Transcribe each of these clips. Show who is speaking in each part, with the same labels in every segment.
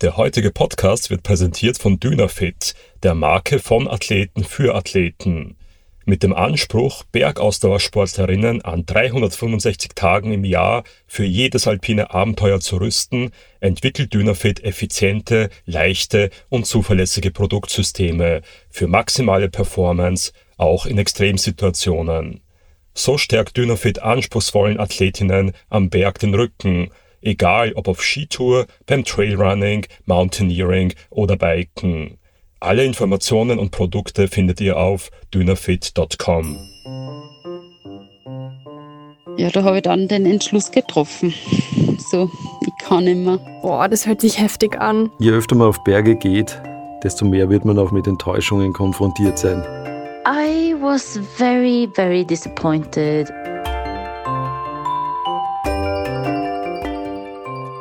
Speaker 1: Der heutige Podcast wird präsentiert von Dynafit, der Marke von Athleten für Athleten. Mit dem Anspruch, Bergausdauersportlerinnen an 365 Tagen im Jahr für jedes alpine Abenteuer zu rüsten, entwickelt Dynafit effiziente, leichte und zuverlässige Produktsysteme für maximale Performance, auch in Extremsituationen. So stärkt Dynafit anspruchsvollen Athletinnen am Berg den Rücken egal ob auf Skitour, beim Trailrunning, Mountaineering oder Biken. Alle Informationen und Produkte findet ihr auf dynafit.com.
Speaker 2: Ja, da habe ich dann den Entschluss getroffen. So, ich kann nicht mehr.
Speaker 3: Boah, das hört sich heftig an.
Speaker 4: Je öfter man auf Berge geht, desto mehr wird man auch mit Enttäuschungen konfrontiert sein.
Speaker 5: I was very, very disappointed.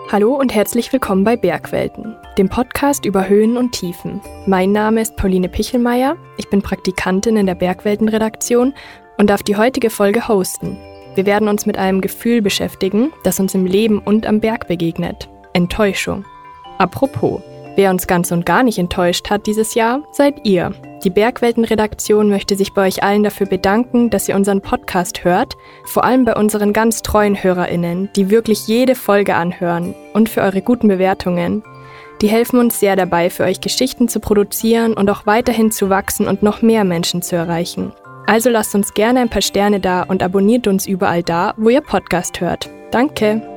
Speaker 3: Hallo und herzlich willkommen bei Bergwelten, dem Podcast über Höhen und Tiefen. Mein Name ist Pauline Pichelmeier, ich bin Praktikantin in der Bergwelten-Redaktion und darf die heutige Folge hosten. Wir werden uns mit einem Gefühl beschäftigen, das uns im Leben und am Berg begegnet. Enttäuschung. Apropos, wer uns ganz und gar nicht enttäuscht hat dieses Jahr, seid ihr. Die Bergwelten-Redaktion möchte sich bei euch allen dafür bedanken, dass ihr unseren Podcast hört, vor allem bei unseren ganz treuen HörerInnen, die wirklich jede Folge anhören und für eure guten Bewertungen. Die helfen uns sehr dabei, für euch Geschichten zu produzieren und auch weiterhin zu wachsen und noch mehr Menschen zu erreichen. Also lasst uns gerne ein paar Sterne da und abonniert uns überall da, wo ihr Podcast hört. Danke!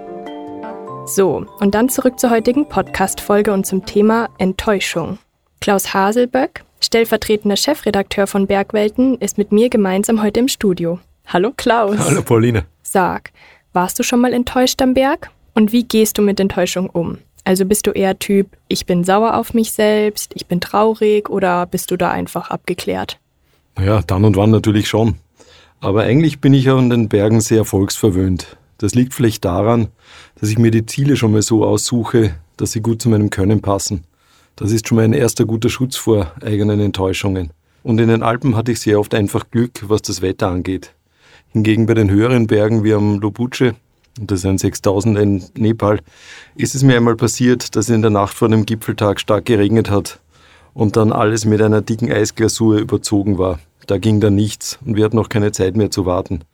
Speaker 3: So, und dann zurück zur heutigen Podcast-Folge und zum Thema Enttäuschung. Klaus Haselböck, stellvertretender Chefredakteur von Bergwelten, ist mit mir gemeinsam heute im Studio. Hallo Klaus.
Speaker 4: Hallo Pauline.
Speaker 3: Sag, warst du schon mal enttäuscht am Berg? Und wie gehst du mit Enttäuschung um? Also bist du eher Typ, ich bin sauer auf mich selbst, ich bin traurig oder bist du da einfach abgeklärt?
Speaker 4: Ja, dann und wann natürlich schon. Aber eigentlich bin ich ja an den Bergen sehr erfolgsverwöhnt. Das liegt vielleicht daran, dass ich mir die Ziele schon mal so aussuche, dass sie gut zu meinem Können passen. Das ist schon mal ein erster guter Schutz vor eigenen Enttäuschungen. Und in den Alpen hatte ich sehr oft einfach Glück, was das Wetter angeht. Hingegen bei den höheren Bergen wie am Lobuche, das ein 6000 in Nepal, ist es mir einmal passiert, dass in der Nacht vor dem Gipfeltag stark geregnet hat und dann alles mit einer dicken Eisglasur überzogen war. Da ging dann nichts und wir hatten noch keine Zeit mehr zu warten.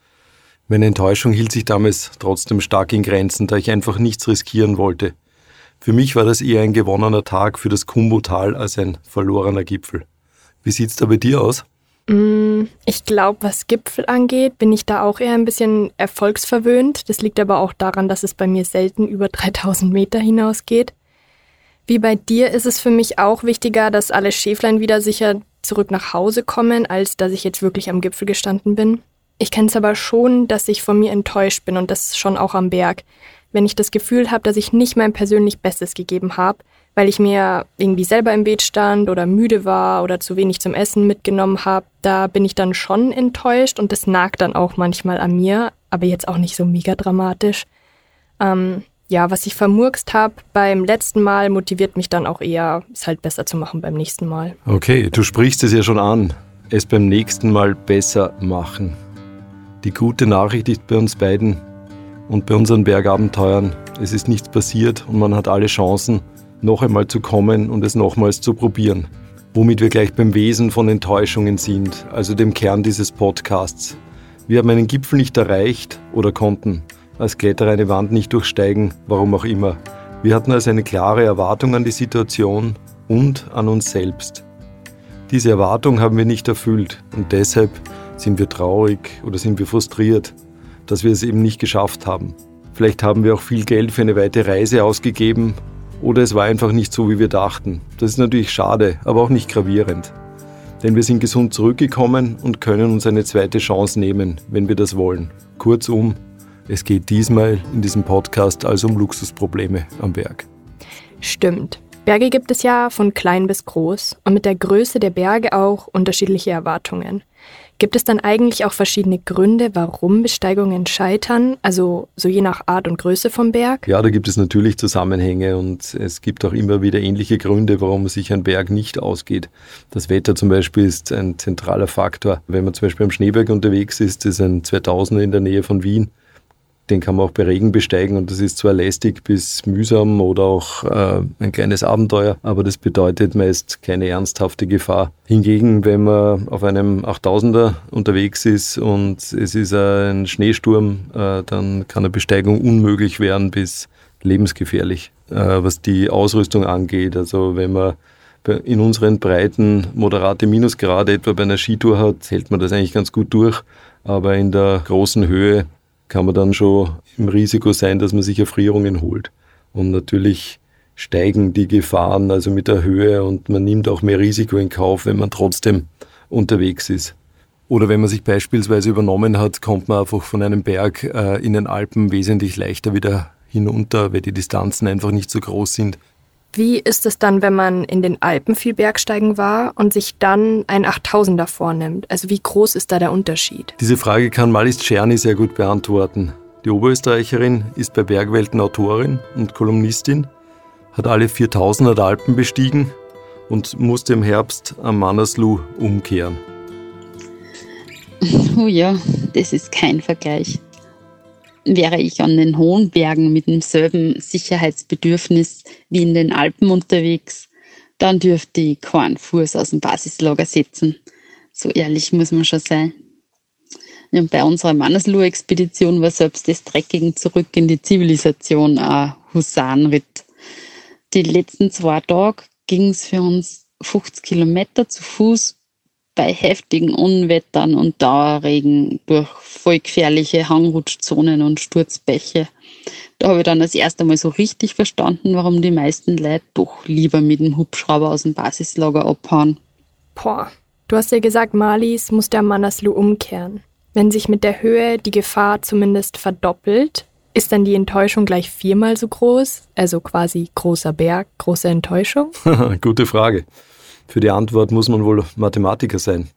Speaker 4: Meine Enttäuschung hielt sich damals trotzdem stark in Grenzen, da ich einfach nichts riskieren wollte. Für mich war das eher ein gewonnener Tag für das Kumbo-Tal als ein verlorener Gipfel. Wie sieht's da bei dir aus?
Speaker 3: Mm, ich glaube, was Gipfel angeht, bin ich da auch eher ein bisschen erfolgsverwöhnt. Das liegt aber auch daran, dass es bei mir selten über 3000 Meter hinausgeht. Wie bei dir ist es für mich auch wichtiger, dass alle Schäflein wieder sicher zurück nach Hause kommen, als dass ich jetzt wirklich am Gipfel gestanden bin. Ich kenne es aber schon, dass ich von mir enttäuscht bin und das schon auch am Berg wenn ich das Gefühl habe, dass ich nicht mein persönlich Bestes gegeben habe, weil ich mir irgendwie selber im Beet stand oder müde war oder zu wenig zum Essen mitgenommen habe, da bin ich dann schon enttäuscht und das nagt dann auch manchmal an mir, aber jetzt auch nicht so mega dramatisch. Ähm, ja, was ich vermurkst habe beim letzten Mal, motiviert mich dann auch eher, es halt besser zu machen beim nächsten Mal.
Speaker 4: Okay, du sprichst es ja schon an. Es beim nächsten Mal besser machen. Die gute Nachricht ist bei uns beiden, und bei unseren Bergabenteuern, es ist nichts passiert und man hat alle Chancen, noch einmal zu kommen und es nochmals zu probieren. Womit wir gleich beim Wesen von Enttäuschungen sind, also dem Kern dieses Podcasts. Wir haben einen Gipfel nicht erreicht oder konnten als Kletterer eine Wand nicht durchsteigen, warum auch immer. Wir hatten also eine klare Erwartung an die Situation und an uns selbst. Diese Erwartung haben wir nicht erfüllt und deshalb sind wir traurig oder sind wir frustriert dass wir es eben nicht geschafft haben. Vielleicht haben wir auch viel Geld für eine weite Reise ausgegeben oder es war einfach nicht so, wie wir dachten. Das ist natürlich schade, aber auch nicht gravierend. Denn wir sind gesund zurückgekommen und können uns eine zweite Chance nehmen, wenn wir das wollen. Kurzum, es geht diesmal in diesem Podcast also um Luxusprobleme am Berg.
Speaker 3: Stimmt. Berge gibt es ja von klein bis groß und mit der Größe der Berge auch unterschiedliche Erwartungen. Gibt es dann eigentlich auch verschiedene Gründe, warum Besteigungen scheitern, also so je nach Art und Größe vom Berg?
Speaker 4: Ja, da gibt es natürlich Zusammenhänge und es gibt auch immer wieder ähnliche Gründe, warum sich ein Berg nicht ausgeht. Das Wetter zum Beispiel ist ein zentraler Faktor. Wenn man zum Beispiel am Schneeberg unterwegs ist, ist ein 2000er in der Nähe von Wien, Den kann man auch bei Regen besteigen und das ist zwar lästig bis mühsam oder auch äh, ein kleines Abenteuer, aber das bedeutet meist keine ernsthafte Gefahr. Hingegen, wenn man auf einem 8000er unterwegs ist und es ist ein Schneesturm, äh, dann kann eine Besteigung unmöglich werden bis lebensgefährlich, äh, was die Ausrüstung angeht. Also wenn man in unseren Breiten moderate Minusgrade etwa bei einer Skitour hat, hält man das eigentlich ganz gut durch. Aber in der großen Höhe kann man dann schon im Risiko sein, dass man sich Erfrierungen holt. Und natürlich steigen die Gefahren also mit der Höhe und man nimmt auch mehr Risiko in Kauf, wenn man trotzdem unterwegs ist. Oder wenn man sich beispielsweise übernommen hat, kommt man einfach von einem Berg äh, in den Alpen wesentlich leichter wieder hinunter, weil die Distanzen einfach nicht so groß sind.
Speaker 3: Wie ist es dann, wenn man in den Alpen viel Bergsteigen war und sich dann ein 8000er vornimmt? Also wie groß ist da der Unterschied?
Speaker 4: Diese Frage kann Malis Czerny sehr gut beantworten. Die Oberösterreicherin ist bei Bergwelten Autorin und Kolumnistin, hat alle 4000er Alpen bestiegen und musste im Herbst am Manaslu umkehren.
Speaker 2: Oh ja, das ist kein Vergleich wäre ich an den hohen Bergen mit demselben Sicherheitsbedürfnis wie in den Alpen unterwegs, dann dürfte ich keinen Fuß aus dem Basislager setzen. So ehrlich muss man schon sein. Ja, bei unserer Mannesloh-Expedition war selbst das Trekking zurück in die Zivilisation ein Husarenritt. Die letzten zwei Tage ging es für uns 50 Kilometer zu Fuß bei heftigen Unwettern und Dauerregen durch voll gefährliche Hangrutschzonen und Sturzbäche. Da habe ich dann das erste Mal so richtig verstanden, warum die meisten Leute doch lieber mit dem Hubschrauber aus dem Basislager abhauen.
Speaker 3: Boah, du hast ja gesagt, Malis muss der Manaslu umkehren. Wenn sich mit der Höhe die Gefahr zumindest verdoppelt, ist dann die Enttäuschung gleich viermal so groß? Also quasi großer Berg, große Enttäuschung?
Speaker 4: Gute Frage. Für die Antwort muss man wohl Mathematiker sein.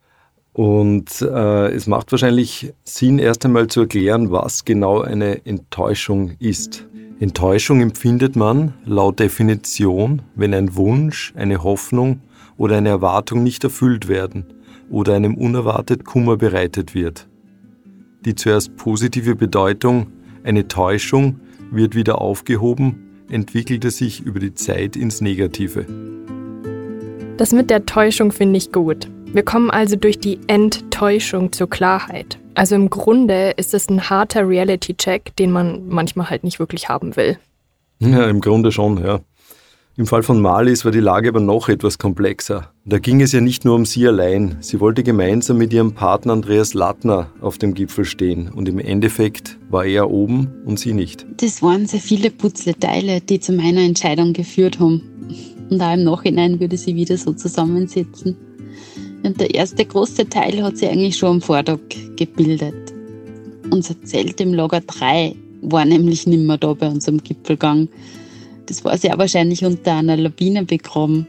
Speaker 4: Und äh, es macht wahrscheinlich Sinn, erst einmal zu erklären, was genau eine Enttäuschung ist. Enttäuschung empfindet man laut Definition, wenn ein Wunsch, eine Hoffnung oder eine Erwartung nicht erfüllt werden oder einem unerwartet Kummer bereitet wird. Die zuerst positive Bedeutung, eine Täuschung, wird wieder aufgehoben, entwickelte sich über die Zeit ins Negative.
Speaker 3: Das mit der Täuschung finde ich gut. Wir kommen also durch die Enttäuschung zur Klarheit. Also im Grunde ist es ein harter Reality-Check, den man manchmal halt nicht wirklich haben will.
Speaker 4: Ja, im Grunde schon, ja. Im Fall von Malis war die Lage aber noch etwas komplexer. Da ging es ja nicht nur um sie allein. Sie wollte gemeinsam mit ihrem Partner Andreas Lattner auf dem Gipfel stehen. Und im Endeffekt war er oben und sie nicht.
Speaker 2: Das waren sehr viele Putzleteile, die zu meiner Entscheidung geführt haben. Und auch im Nachhinein würde sie wieder so zusammensetzen. Und der erste große Teil hat sich eigentlich schon am Vortag gebildet. Unser Zelt im Lager 3 war nämlich nicht mehr da bei unserem Gipfelgang. Das war sehr wahrscheinlich unter einer Lawine begraben.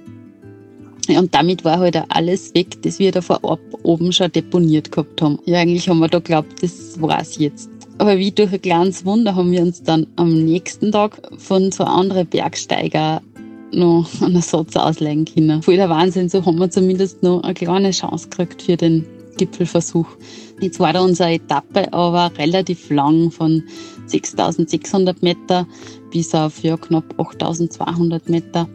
Speaker 2: Und damit war halt auch alles weg, das wir da vorab oben schon deponiert gehabt haben. Ja, eigentlich haben wir da geglaubt, das war's jetzt. Aber wie durch ein kleines Wunder haben wir uns dann am nächsten Tag von so anderen Bergsteiger noch einen Ersatz auslegen können. Voll der Wahnsinn, so haben wir zumindest noch eine kleine Chance gekriegt für den Gipfelversuch. Jetzt war da unsere Etappe aber relativ lang, von 6600 Meter bis auf ja, knapp 8200 Meter.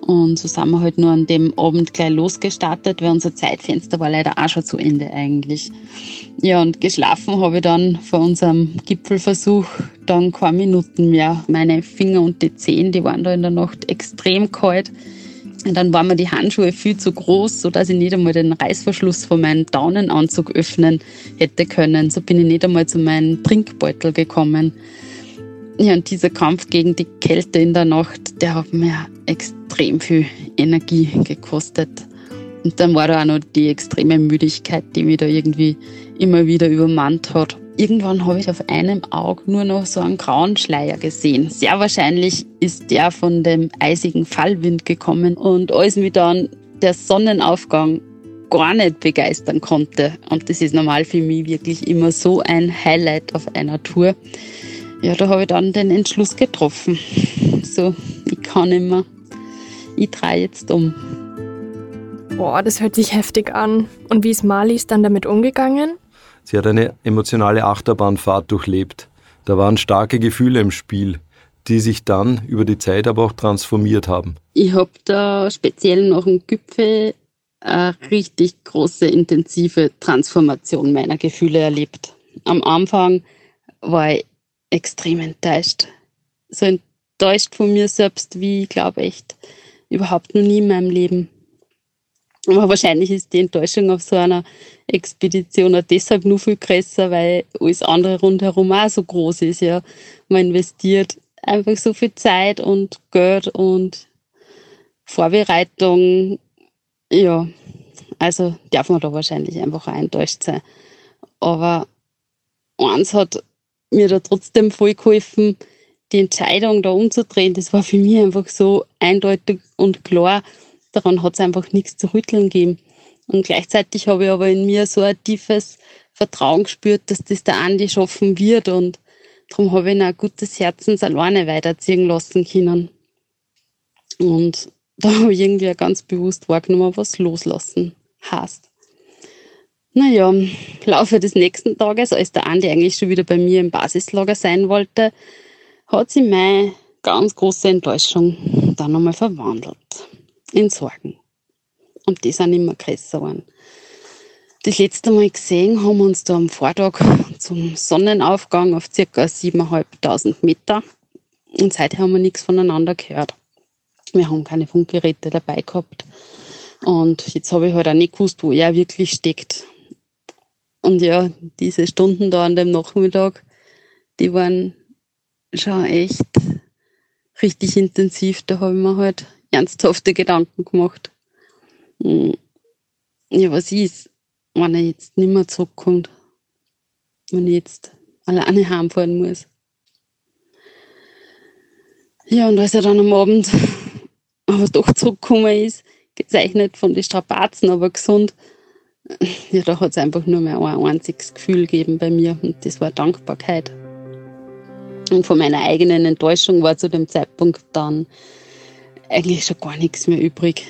Speaker 2: Und so sind wir halt nur an dem Abend gleich losgestartet, weil unser Zeitfenster war leider auch schon zu Ende eigentlich. Ja, und geschlafen habe ich dann vor unserem Gipfelversuch dann keine Minuten mehr. Meine Finger und die Zehen, die waren da in der Nacht extrem kalt. Und dann waren mir die Handschuhe viel zu groß, sodass ich nicht einmal den Reißverschluss von meinem Daunenanzug öffnen hätte können. So bin ich nicht einmal zu meinem Trinkbeutel gekommen. Ja, und dieser Kampf gegen die Kälte in der Nacht, der hat mir extrem viel Energie gekostet. Und dann war da auch noch die extreme Müdigkeit, die mich da irgendwie immer wieder übermannt hat. Irgendwann habe ich auf einem Auge nur noch so einen grauen Schleier gesehen. Sehr wahrscheinlich ist der von dem eisigen Fallwind gekommen und als mich dann der Sonnenaufgang gar nicht begeistern konnte. Und das ist normal für mich wirklich immer so ein Highlight auf einer Tour ja, da habe ich dann den Entschluss getroffen. So, ich kann nicht mehr. Ich drehe jetzt um.
Speaker 3: Boah, das hört sich heftig an. Und wie ist Marlies dann damit umgegangen?
Speaker 4: Sie hat eine emotionale Achterbahnfahrt durchlebt. Da waren starke Gefühle im Spiel, die sich dann über die Zeit aber auch transformiert haben.
Speaker 2: Ich habe da speziell nach dem Gipfel eine richtig große, intensive Transformation meiner Gefühle erlebt. Am Anfang war ich extrem enttäuscht. So enttäuscht von mir selbst, wie ich glaube echt überhaupt noch nie in meinem Leben. Aber wahrscheinlich ist die Enttäuschung auf so einer Expedition auch deshalb nur viel größer, weil alles andere rundherum auch so groß ist. Ja. Man investiert einfach so viel Zeit und Geld und Vorbereitung. Ja, also darf man da wahrscheinlich einfach auch enttäuscht sein. Aber eins hat mir da trotzdem voll geholfen, die Entscheidung da umzudrehen. Das war für mich einfach so eindeutig und klar. Daran hat es einfach nichts zu rütteln gegeben. Und gleichzeitig habe ich aber in mir so ein tiefes Vertrauen gespürt, dass das der Andi schaffen wird. Und darum habe ich ihn auch gutes Herzens alleine weiterziehen lassen können. Und da habe ich irgendwie ganz bewusst wahrgenommen, was loslassen heißt. Naja, im Laufe des nächsten Tages, als der Andi eigentlich schon wieder bei mir im Basislager sein wollte, hat sich meine ganz große Enttäuschung dann nochmal verwandelt in Sorgen. Und die sind immer größer geworden. Das letzte Mal gesehen haben wir uns da am Vortag zum Sonnenaufgang auf ca. 7.500 Meter. Und seither haben wir nichts voneinander gehört. Wir haben keine Funkgeräte dabei gehabt. Und jetzt habe ich halt auch nicht gewusst, wo er wirklich steckt. Und ja, diese Stunden da an dem Nachmittag, die waren schon echt richtig intensiv. Da habe ich mir halt ernsthafte Gedanken gemacht. Hm. Ja, was ist, wenn er jetzt nicht mehr zurückkommt? Wenn ich jetzt alleine heimfahren muss? Ja, und als er dann am Abend aber doch zurückgekommen ist, gezeichnet von den Strapazen, aber gesund, ja, da hat es einfach nur mehr ein einziges Gefühl gegeben bei mir und das war Dankbarkeit. Und von meiner eigenen Enttäuschung war zu dem Zeitpunkt dann eigentlich schon gar nichts mehr übrig.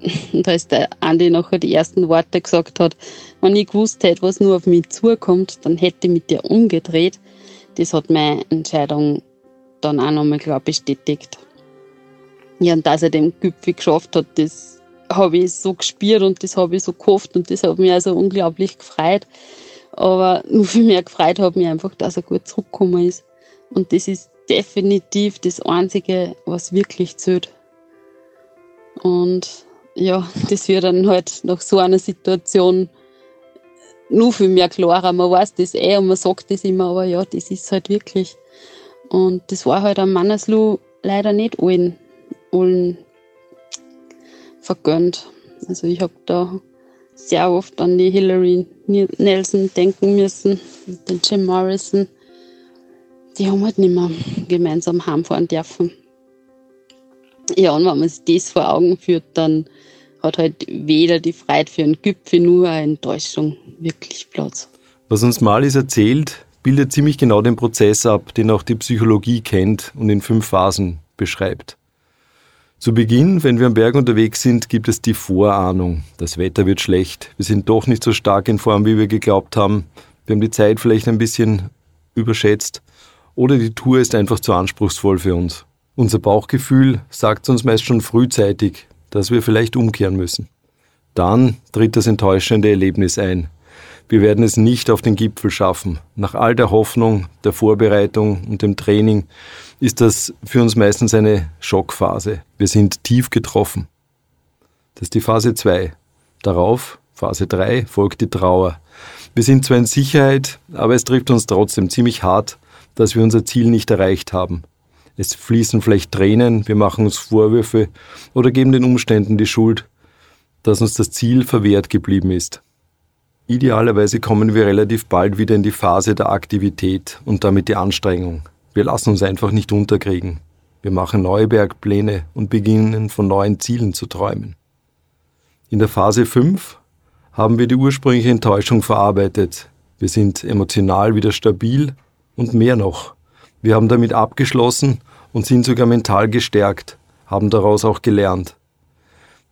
Speaker 2: Und als der Andi nachher die ersten Worte gesagt hat, wenn ich gewusst hätte, was nur auf mich zukommt, dann hätte ich mit dir umgedreht. Das hat meine Entscheidung dann auch nochmal klar bestätigt. Ja, und dass er den Gipfel geschafft hat, das habe ich so gespürt und das habe ich so gehofft und das hat mich also unglaublich gefreut. Aber nur viel mehr gefreut hat mich einfach, dass er gut zurückgekommen ist. Und das ist definitiv das Einzige, was wirklich zählt. Und ja, das wird dann halt nach so einer Situation nur viel mehr klarer. Man weiß das eh und man sagt das immer, aber ja, das ist halt wirklich. Und das war halt am Manneslu leider nicht allen, allen vergönnt. Also ich habe da sehr oft an die Hillary Nelson denken müssen, den Jim Morrison die haben halt nicht mehr gemeinsam heimfahren dürfen. Ja, und wenn man sich das vor Augen führt, dann hat halt weder die Freude für einen Gipfel, nur eine Enttäuschung wirklich Platz.
Speaker 4: Was uns Malis erzählt, bildet ziemlich genau den Prozess ab, den auch die Psychologie kennt und in fünf Phasen beschreibt. Zu Beginn, wenn wir am Berg unterwegs sind, gibt es die Vorahnung. Das Wetter wird schlecht. Wir sind doch nicht so stark in Form, wie wir geglaubt haben. Wir haben die Zeit vielleicht ein bisschen überschätzt oder die Tour ist einfach zu anspruchsvoll für uns. Unser Bauchgefühl sagt uns meist schon frühzeitig, dass wir vielleicht umkehren müssen. Dann tritt das enttäuschende Erlebnis ein. Wir werden es nicht auf den Gipfel schaffen. Nach all der Hoffnung, der Vorbereitung und dem Training ist das für uns meistens eine Schockphase. Wir sind tief getroffen. Das ist die Phase 2. Darauf, Phase 3, folgt die Trauer. Wir sind zwar in Sicherheit, aber es trifft uns trotzdem ziemlich hart, dass wir unser Ziel nicht erreicht haben. Es fließen vielleicht Tränen, wir machen uns Vorwürfe oder geben den Umständen die Schuld, dass uns das Ziel verwehrt geblieben ist. Idealerweise kommen wir relativ bald wieder in die Phase der Aktivität und damit die Anstrengung. Wir lassen uns einfach nicht unterkriegen. Wir machen neue Bergpläne und beginnen von neuen Zielen zu träumen. In der Phase 5 haben wir die ursprüngliche Enttäuschung verarbeitet. Wir sind emotional wieder stabil und mehr noch. Wir haben damit abgeschlossen und sind sogar mental gestärkt, haben daraus auch gelernt.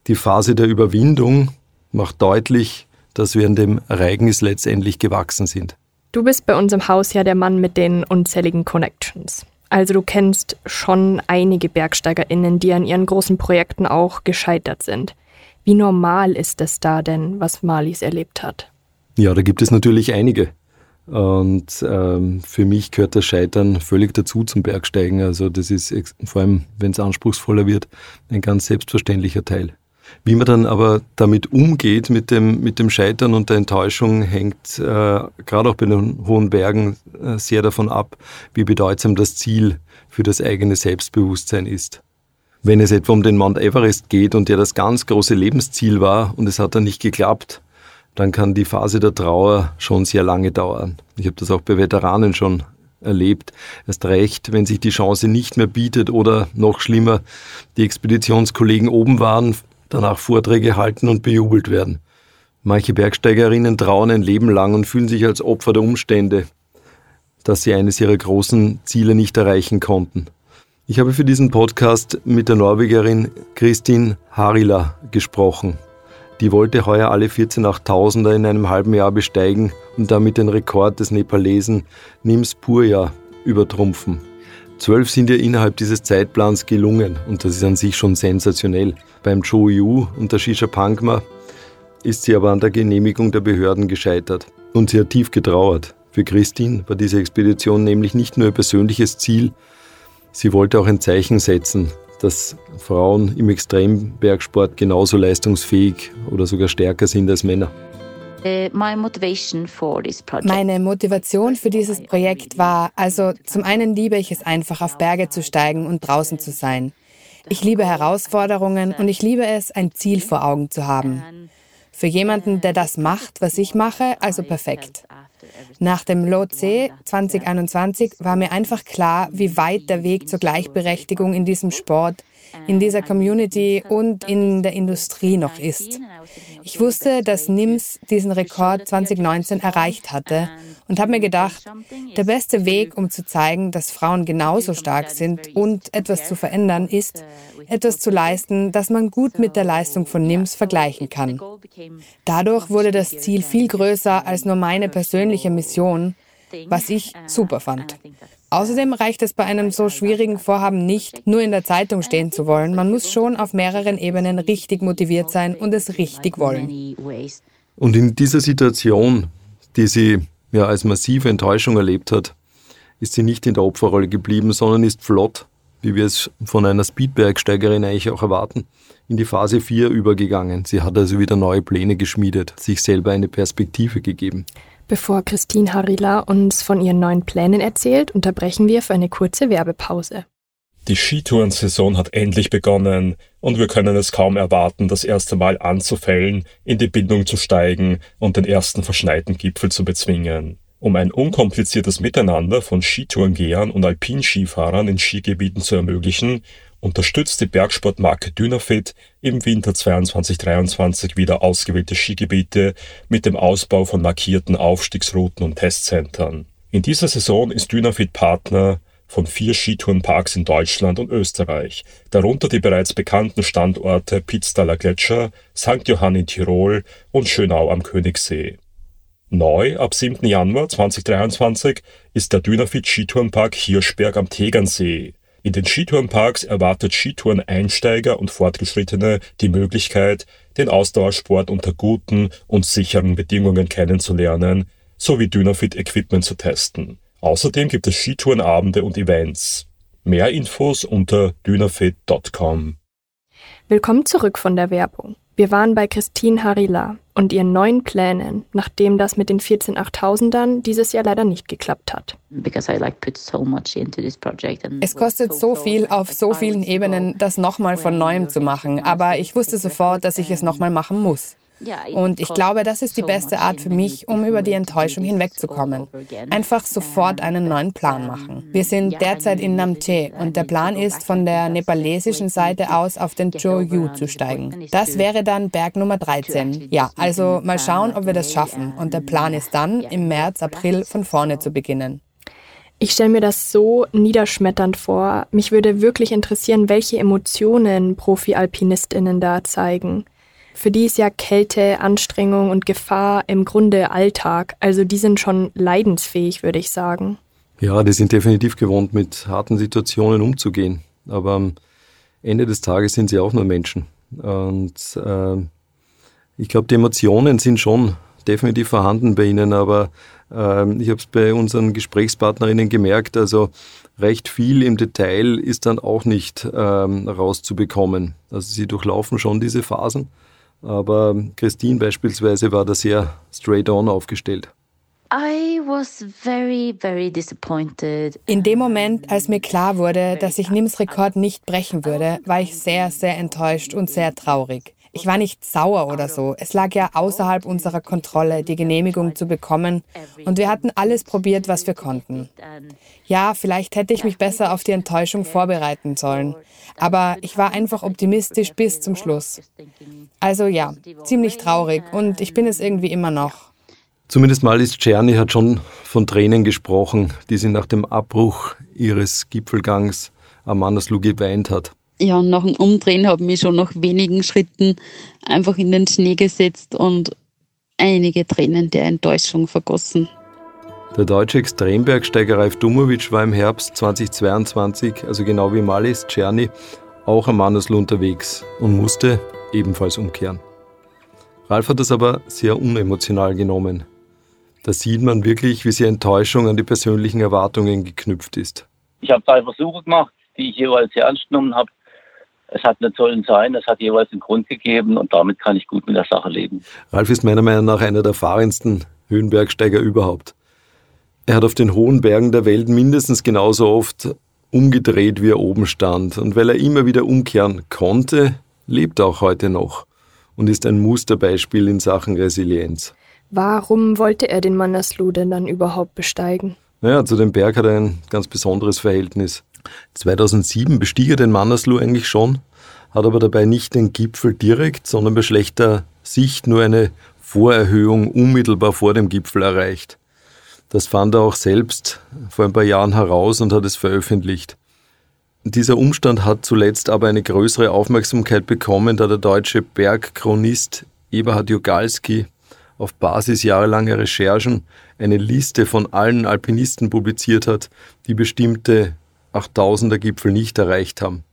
Speaker 4: Die Phase der Überwindung macht deutlich, dass wir an dem Ereignis letztendlich gewachsen sind.
Speaker 3: Du bist bei uns im Haus ja der Mann mit den unzähligen Connections. Also du kennst schon einige BergsteigerInnen, die an ihren großen Projekten auch gescheitert sind. Wie normal ist es da denn, was Marlies erlebt hat?
Speaker 4: Ja, da gibt es natürlich einige. Und ähm, für mich gehört das Scheitern völlig dazu zum Bergsteigen. Also das ist vor allem, wenn es anspruchsvoller wird, ein ganz selbstverständlicher Teil. Wie man dann aber damit umgeht, mit dem, mit dem Scheitern und der Enttäuschung, hängt äh, gerade auch bei den hohen Bergen äh, sehr davon ab, wie bedeutsam das Ziel für das eigene Selbstbewusstsein ist. Wenn es etwa um den Mount Everest geht und der das ganz große Lebensziel war und es hat dann nicht geklappt, dann kann die Phase der Trauer schon sehr lange dauern. Ich habe das auch bei Veteranen schon erlebt. Erst recht, wenn sich die Chance nicht mehr bietet oder noch schlimmer, die Expeditionskollegen oben waren, danach Vorträge halten und bejubelt werden. Manche Bergsteigerinnen trauen ein Leben lang und fühlen sich als Opfer der Umstände, dass sie eines ihrer großen Ziele nicht erreichen konnten. Ich habe für diesen Podcast mit der Norwegerin Christine Harila gesprochen. Die wollte heuer alle 14 Achttausender in einem halben Jahr besteigen und damit den Rekord des Nepalesen Nims Purja übertrumpfen. Zwölf sind ihr innerhalb dieses Zeitplans gelungen und das ist an sich schon sensationell. Beim Cho Yu und der Shisha Pankma ist sie aber an der Genehmigung der Behörden gescheitert. Und sie hat tief getrauert. Für Christine war diese Expedition nämlich nicht nur ihr persönliches Ziel, sie wollte auch ein Zeichen setzen, dass Frauen im Extrembergsport genauso leistungsfähig oder sogar stärker sind als Männer.
Speaker 5: Äh,
Speaker 6: Meine Motivation für dieses Projekt war, also zum einen liebe ich es einfach, auf Berge zu steigen und draußen zu sein. Ich liebe Herausforderungen und ich liebe es, ein Ziel vor Augen zu haben. Für jemanden, der das macht, was ich mache, also perfekt. Nach dem LOC 2021 war mir einfach klar, wie weit der Weg zur Gleichberechtigung in diesem Sport, in dieser Community und in der Industrie noch ist. Ich wusste, dass NIMS diesen Rekord 2019 erreicht hatte und habe mir gedacht, der beste Weg, um zu zeigen, dass Frauen genauso stark sind und etwas zu verändern, ist, etwas zu leisten, das man gut mit der Leistung von NIMS vergleichen kann. Dadurch wurde das Ziel viel größer als nur meine persönliche Mission, was ich super fand. Außerdem reicht es bei einem so schwierigen Vorhaben nicht, nur in der Zeitung stehen zu wollen. Man muss schon auf mehreren Ebenen richtig motiviert sein und es richtig wollen.
Speaker 4: Und in dieser Situation, die sie ja als massive Enttäuschung erlebt hat, ist sie nicht in der Opferrolle geblieben, sondern ist flott, wie wir es von einer Speedbergsteigerin eigentlich auch erwarten, in die Phase 4 übergegangen. Sie hat also wieder neue Pläne geschmiedet, sich selber eine Perspektive gegeben.
Speaker 3: Bevor Christine Harila uns von ihren neuen Plänen erzählt, unterbrechen wir für eine kurze Werbepause.
Speaker 1: Die Skitourensaison hat endlich begonnen und wir können es kaum erwarten, das erste Mal anzufällen, in die Bindung zu steigen und den ersten verschneiten Gipfel zu bezwingen. Um ein unkompliziertes Miteinander von Skitourengehern und Alpinskifahrern in Skigebieten zu ermöglichen, unterstützt die Bergsportmarke Dynafit im Winter 22-23 wieder ausgewählte Skigebiete mit dem Ausbau von markierten Aufstiegsrouten und Testzentren. In dieser Saison ist Dynafit Partner von vier Skitourenparks in Deutschland und Österreich, darunter die bereits bekannten Standorte Pitztaler Gletscher, St. Johann in Tirol und Schönau am Königssee. Neu ab 7. Januar 2023 ist der Dynafit Skitourenpark Hirschberg am Tegernsee. In den Skitourenparks erwartet Skitouren-Einsteiger und Fortgeschrittene die Möglichkeit, den Ausdauersport unter guten und sicheren Bedingungen kennenzulernen, sowie Dynafit-Equipment zu testen. Außerdem gibt es Skitourenabende und Events. Mehr Infos unter dynafit.com.
Speaker 3: Willkommen zurück von der Werbung. Wir waren bei Christine Harila und ihren neuen Plänen, nachdem das mit den 14 8000ern dieses Jahr leider nicht geklappt hat.
Speaker 6: Es kostet so viel auf so vielen Ebenen, das nochmal von neuem zu machen, aber ich wusste sofort, dass ich es nochmal machen muss. Und ich glaube, das ist die beste Art für mich, um über die Enttäuschung hinwegzukommen. Einfach sofort einen neuen Plan machen. Wir sind derzeit in Namche und der Plan ist, von der nepalesischen Seite aus auf den Cho-Yu zu steigen. Das wäre dann Berg Nummer 13. Ja, also mal schauen, ob wir das schaffen. Und der Plan ist dann, im März, April von vorne zu beginnen.
Speaker 3: Ich stelle mir das so niederschmetternd vor. Mich würde wirklich interessieren, welche Emotionen Profi-AlpinistInnen da zeigen. Für die ist ja Kälte, Anstrengung und Gefahr im Grunde Alltag. Also die sind schon leidensfähig, würde ich sagen.
Speaker 4: Ja, die sind definitiv gewohnt, mit harten Situationen umzugehen. Aber am Ende des Tages sind sie auch nur Menschen. Und äh, ich glaube, die Emotionen sind schon definitiv vorhanden bei ihnen, aber äh, ich habe es bei unseren Gesprächspartnerinnen gemerkt, also recht viel im Detail ist dann auch nicht ähm, rauszubekommen. Also sie durchlaufen schon diese Phasen, aber Christine beispielsweise war da sehr straight on aufgestellt.
Speaker 5: I was very, very disappointed.
Speaker 6: In dem Moment, als mir klar wurde, dass ich Nims Rekord nicht brechen würde, war ich sehr, sehr enttäuscht und sehr traurig. Ich war nicht sauer oder so. Es lag ja außerhalb unserer Kontrolle, die Genehmigung zu bekommen. Und wir hatten alles probiert, was wir konnten. Ja, vielleicht hätte ich mich besser auf die Enttäuschung vorbereiten sollen. Aber ich war einfach optimistisch bis zum Schluss. Also ja, ziemlich traurig und ich bin es irgendwie immer noch.
Speaker 4: Zumindest mal ist Czerny hat schon von Tränen gesprochen, die sie nach dem Abbruch ihres Gipfelgangs am Manneslu geweint hat.
Speaker 2: Ja, und nach dem Umdrehen habe ich mich schon nach wenigen Schritten einfach in den Schnee gesetzt und einige Tränen der Enttäuschung vergossen.
Speaker 4: Der deutsche Extrembergsteiger Ralf Dumovic war im Herbst 2022, also genau wie Malis Czerny, auch am Manneslu unterwegs und musste ebenfalls umkehren. Ralf hat das aber sehr unemotional genommen. Da sieht man wirklich, wie sehr Enttäuschung an die persönlichen Erwartungen geknüpft ist.
Speaker 7: Ich habe drei Versuche gemacht, die ich jeweils sehr ernst genommen habe. Es hat nicht sollen sein, es hat jeweils einen Grund gegeben und damit kann ich gut mit der Sache leben.
Speaker 4: Ralf ist meiner Meinung nach einer der erfahrensten Höhenbergsteiger überhaupt. Er hat auf den hohen Bergen der Welt mindestens genauso oft umgedreht, wie er oben stand. Und weil er immer wieder umkehren konnte, lebt er auch heute noch und ist ein Musterbeispiel in Sachen Resilienz.
Speaker 3: Warum wollte er den Manaslu denn dann überhaupt besteigen?
Speaker 4: Naja, zu dem Berg hat er ein ganz besonderes Verhältnis. 2007 bestieg er den Manaslu eigentlich schon, hat aber dabei nicht den Gipfel direkt, sondern bei schlechter Sicht nur eine Vorerhöhung unmittelbar vor dem Gipfel erreicht. Das fand er auch selbst vor ein paar Jahren heraus und hat es veröffentlicht. Dieser Umstand hat zuletzt aber eine größere Aufmerksamkeit bekommen, da der deutsche Bergchronist Eberhard Jogalski auf Basis jahrelanger Recherchen eine Liste von allen Alpinisten publiziert hat, die bestimmte 8000er Gipfel nicht erreicht haben.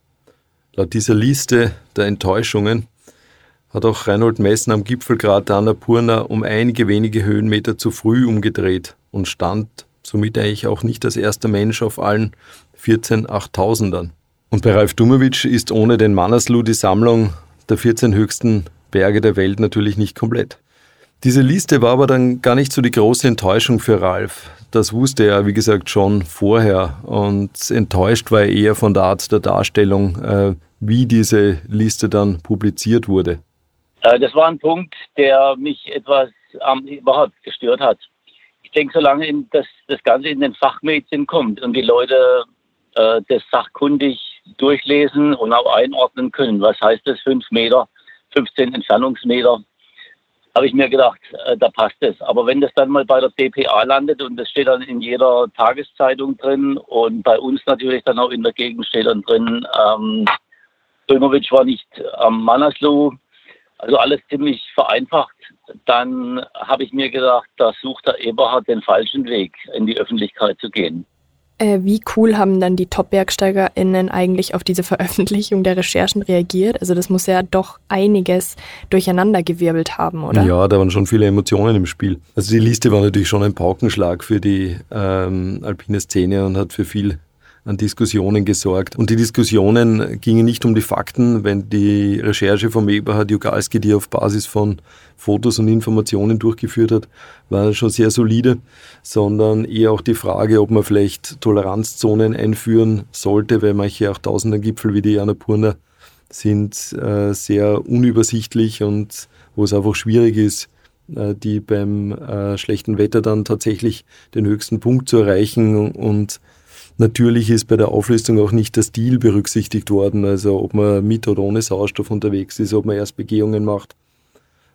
Speaker 4: Laut dieser Liste der Enttäuschungen hat auch Reinhold Messen am Gipfelkrater Annapurna um einige wenige Höhenmeter zu früh umgedreht und stand somit eigentlich auch nicht als erster Mensch auf allen 14 8000ern. Und bei Ralf Dumovic ist ohne den Manaslu die Sammlung der 14 höchsten Berge der Welt natürlich nicht komplett. Diese Liste war aber dann gar nicht so die große Enttäuschung für Ralf. Das wusste er, wie gesagt, schon vorher. Und enttäuscht war er eher von der Art der Darstellung, äh, wie diese Liste dann publiziert wurde.
Speaker 7: Äh, das war ein Punkt, der mich etwas ähm, überhaupt gestört hat. Ich denke, solange das, das Ganze in den Fachmedien kommt und die Leute äh, das sachkundig durchlesen und auch einordnen können, was heißt das, 5 Meter, 15 Entfernungsmeter, habe ich mir gedacht, äh, da passt es. Aber wenn das dann mal bei der DPA landet und das steht dann in jeder Tageszeitung drin und bei uns natürlich dann auch in der Gegend steht dann drin, ähm, Dömovic war nicht am Manaslu, also alles ziemlich vereinfacht, dann habe ich mir gedacht, da sucht der Eberhard den falschen Weg, in die Öffentlichkeit zu gehen.
Speaker 3: Äh, wie cool haben dann die Top-BergsteigerInnen eigentlich auf diese Veröffentlichung der Recherchen reagiert? Also das muss ja doch einiges durcheinandergewirbelt haben, oder?
Speaker 4: Ja, da waren schon viele Emotionen im Spiel. Also die Liste war natürlich schon ein Paukenschlag für die ähm, alpine Szene und hat für viel an Diskussionen gesorgt. Und die Diskussionen gingen nicht um die Fakten, wenn die Recherche vom Eberhard Jugalski, die auf Basis von Fotos und Informationen durchgeführt hat, war schon sehr solide, sondern eher auch die Frage, ob man vielleicht Toleranzzonen einführen sollte, weil manche auch tausender Gipfel wie die Annapurna sind äh, sehr unübersichtlich und wo es einfach schwierig ist, äh, die beim äh, schlechten Wetter dann tatsächlich den höchsten Punkt zu erreichen und Natürlich ist bei der Auflistung auch nicht der Stil berücksichtigt worden, also ob man mit oder ohne Sauerstoff unterwegs ist, ob man erst Begehungen macht,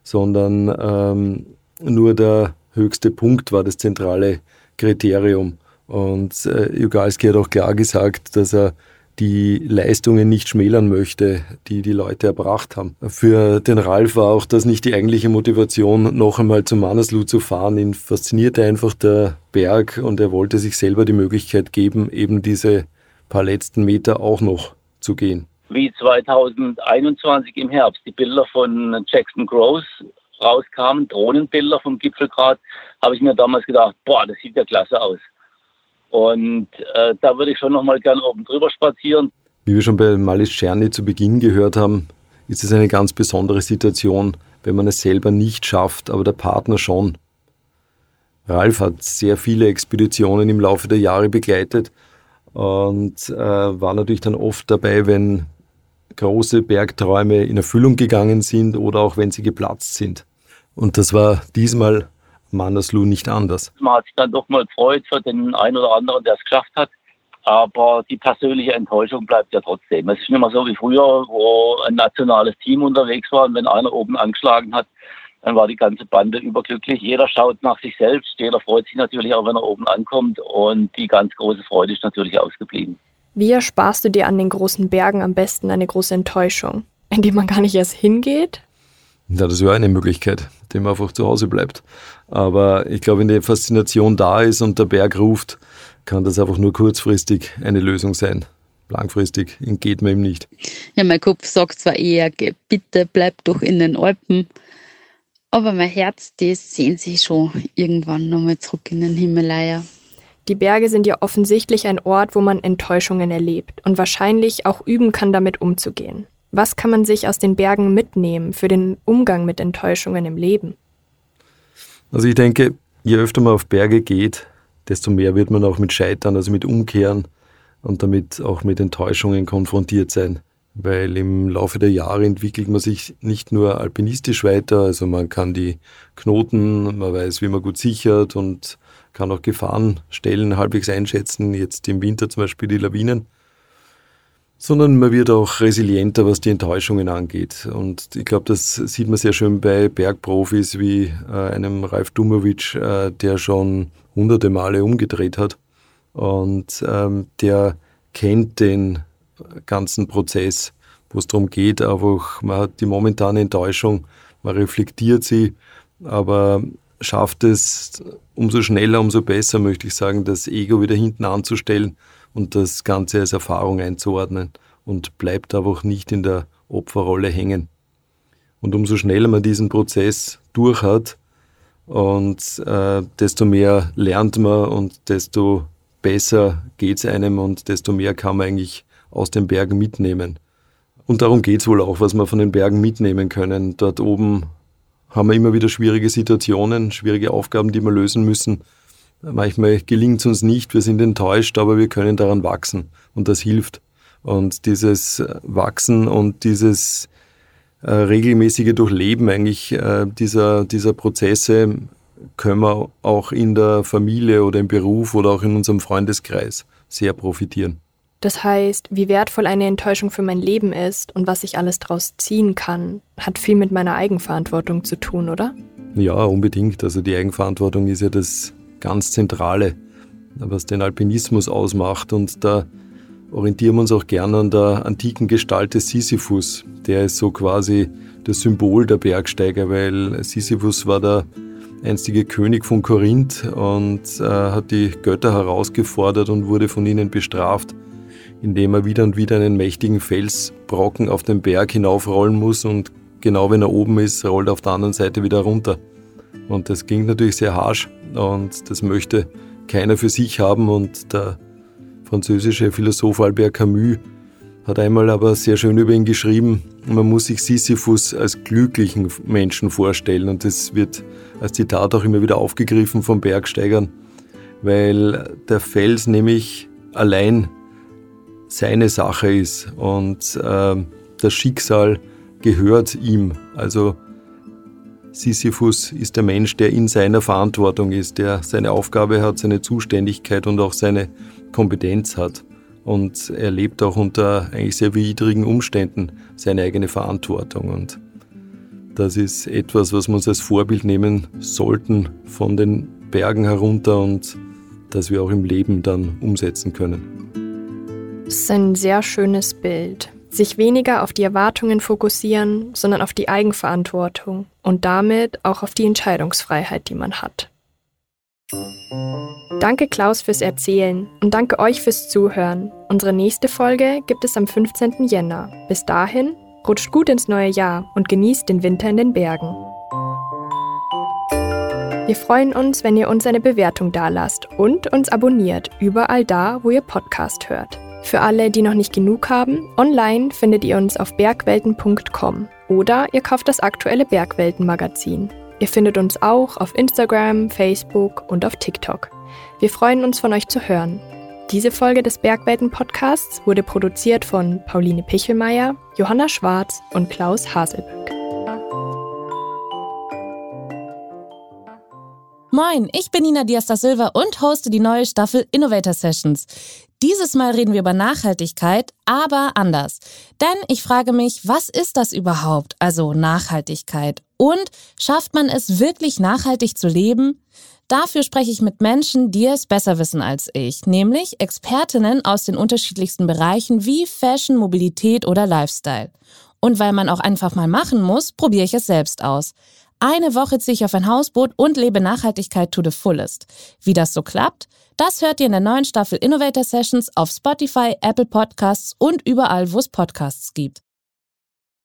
Speaker 4: sondern ähm, nur der höchste Punkt war das zentrale Kriterium. Und äh, Jugalski hat auch klar gesagt, dass er die Leistungen nicht schmälern möchte, die die Leute erbracht haben. Für den Ralf war auch das nicht die eigentliche Motivation, noch einmal zum Manneslu zu fahren. Ihn faszinierte einfach der Berg und er wollte sich selber die Möglichkeit geben, eben diese paar letzten Meter auch noch zu gehen.
Speaker 7: Wie 2021 im Herbst die Bilder von Jackson Gross rauskamen, Drohnenbilder vom Gipfelgrad, habe ich mir damals gedacht, boah, das sieht ja klasse aus. Und äh, da würde ich schon noch mal gern oben drüber spazieren.
Speaker 4: Wie wir schon bei Malis Czerny zu Beginn gehört haben, ist es eine ganz besondere Situation, wenn man es selber nicht schafft, aber der Partner schon. Ralf hat sehr viele Expeditionen im Laufe der Jahre begleitet und äh, war natürlich dann oft dabei, wenn große Bergträume in Erfüllung gegangen sind oder auch wenn sie geplatzt sind. Und das war diesmal Mandersloh nicht anders.
Speaker 7: Man hat sich dann doch mal gefreut für den einen oder anderen, der es geschafft hat. Aber die persönliche Enttäuschung bleibt ja trotzdem. Es ist nicht mehr so wie früher, wo ein nationales Team unterwegs war und wenn einer oben angeschlagen hat, dann war die ganze Bande überglücklich. Jeder schaut nach sich selbst, jeder freut sich natürlich auch, wenn er oben ankommt und die ganz große Freude ist natürlich ausgeblieben.
Speaker 3: Wie ersparst du dir an den großen Bergen am besten eine große Enttäuschung, indem man gar nicht erst hingeht?
Speaker 4: Ja, das wäre eine Möglichkeit, indem man einfach zu Hause bleibt. Aber ich glaube, wenn die Faszination da ist und der Berg ruft, kann das einfach nur kurzfristig eine Lösung sein. Langfristig entgeht man ihm nicht.
Speaker 2: Ja, mein Kopf sagt zwar eher, bitte bleib doch in den Alpen, aber mein Herz, das sehnt sich schon irgendwann nochmal zurück in den Himalaya.
Speaker 3: Die Berge sind ja offensichtlich ein Ort, wo man Enttäuschungen erlebt und wahrscheinlich auch üben kann, damit umzugehen. Was kann man sich aus den Bergen mitnehmen für den Umgang mit Enttäuschungen im Leben?
Speaker 4: Also ich denke, je öfter man auf Berge geht, desto mehr wird man auch mit Scheitern, also mit Umkehren und damit auch mit Enttäuschungen konfrontiert sein. Weil im Laufe der Jahre entwickelt man sich nicht nur alpinistisch weiter, also man kann die Knoten, man weiß, wie man gut sichert und kann auch Gefahrenstellen halbwegs einschätzen, jetzt im Winter zum Beispiel die Lawinen sondern man wird auch resilienter, was die Enttäuschungen angeht. Und ich glaube, das sieht man sehr schön bei Bergprofis wie äh, einem Ralf Dumovic, äh, der schon hunderte Male umgedreht hat. Und ähm, der kennt den ganzen Prozess, wo es darum geht, einfach, man hat die momentane Enttäuschung, man reflektiert sie, aber schafft es umso schneller, umso besser, möchte ich sagen, das Ego wieder hinten anzustellen und das Ganze als Erfahrung einzuordnen und bleibt einfach nicht in der Opferrolle hängen. Und umso schneller man diesen Prozess durch hat, und äh, desto mehr lernt man und desto besser geht es einem und desto mehr kann man eigentlich aus den Bergen mitnehmen. Und darum geht es wohl auch, was wir von den Bergen mitnehmen können. Dort oben haben wir immer wieder schwierige Situationen, schwierige Aufgaben, die wir lösen müssen. Manchmal gelingt es uns nicht, wir sind enttäuscht, aber wir können daran wachsen und das hilft. Und dieses Wachsen und dieses äh, regelmäßige Durchleben eigentlich äh, dieser, dieser Prozesse können wir auch in der Familie oder im Beruf oder auch in unserem Freundeskreis sehr profitieren.
Speaker 3: Das heißt, wie wertvoll eine Enttäuschung für mein Leben ist und was ich alles daraus ziehen kann, hat viel mit meiner Eigenverantwortung zu tun, oder?
Speaker 4: Ja, unbedingt. Also die Eigenverantwortung ist ja das ganz Zentrale, was den Alpinismus ausmacht. Und da orientieren wir uns auch gerne an der antiken Gestalt des Sisyphus. Der ist so quasi das Symbol der Bergsteiger, weil Sisyphus war der einstige König von Korinth und äh, hat die Götter herausgefordert und wurde von ihnen bestraft, indem er wieder und wieder einen mächtigen Felsbrocken auf den Berg hinaufrollen muss und genau wenn er oben ist, rollt er auf der anderen Seite wieder runter. Und das klingt natürlich sehr harsch und das möchte keiner für sich haben. Und der französische Philosoph Albert Camus hat einmal aber sehr schön über ihn geschrieben, man muss sich Sisyphus als glücklichen Menschen vorstellen. Und das wird als Zitat auch immer wieder aufgegriffen von Bergsteigern, weil der Fels nämlich allein seine Sache ist und äh, das Schicksal gehört ihm. Also Sisyphus ist der Mensch, der in seiner Verantwortung ist, der seine Aufgabe hat, seine Zuständigkeit und auch seine Kompetenz hat. Und er lebt auch unter eigentlich sehr widrigen Umständen seine eigene Verantwortung. Und das ist etwas, was wir uns als Vorbild nehmen sollten von den Bergen herunter und das wir auch im Leben dann umsetzen können.
Speaker 3: Das ist ein sehr schönes Bild. Sich weniger auf die Erwartungen fokussieren, sondern auf die Eigenverantwortung und damit auch auf die Entscheidungsfreiheit, die man hat. Danke Klaus fürs Erzählen und danke euch fürs Zuhören. Unsere nächste Folge gibt es am 15. Jänner. Bis dahin, rutscht gut ins neue Jahr und genießt den Winter in den Bergen. Wir freuen uns, wenn ihr uns eine Bewertung dalasst und uns abonniert, überall da, wo ihr Podcast hört. Für alle, die noch nicht genug haben, online findet ihr uns auf bergwelten.com oder ihr kauft das aktuelle Bergwelten-Magazin. Ihr findet uns auch auf Instagram, Facebook und auf TikTok. Wir freuen uns von euch zu hören. Diese Folge des Bergwelten-Podcasts wurde produziert von Pauline Pichelmeier, Johanna Schwarz und Klaus Haselböck.
Speaker 8: Moin, ich bin Nina Diaz da Silva und hoste die neue Staffel Innovator Sessions. Dieses Mal reden wir über Nachhaltigkeit, aber anders. Denn ich frage mich, was ist das überhaupt, also Nachhaltigkeit? Und schafft man es wirklich nachhaltig zu leben? Dafür spreche ich mit Menschen, die es besser wissen als ich, nämlich Expertinnen aus den unterschiedlichsten Bereichen wie Fashion, Mobilität oder Lifestyle. Und weil man auch einfach mal machen muss, probiere ich es selbst aus. Eine Woche ziehe ich auf ein Hausboot und lebe Nachhaltigkeit to the fullest. Wie das so klappt? Das hört ihr in der neuen Staffel Innovator Sessions auf Spotify, Apple Podcasts und überall, wo es Podcasts gibt.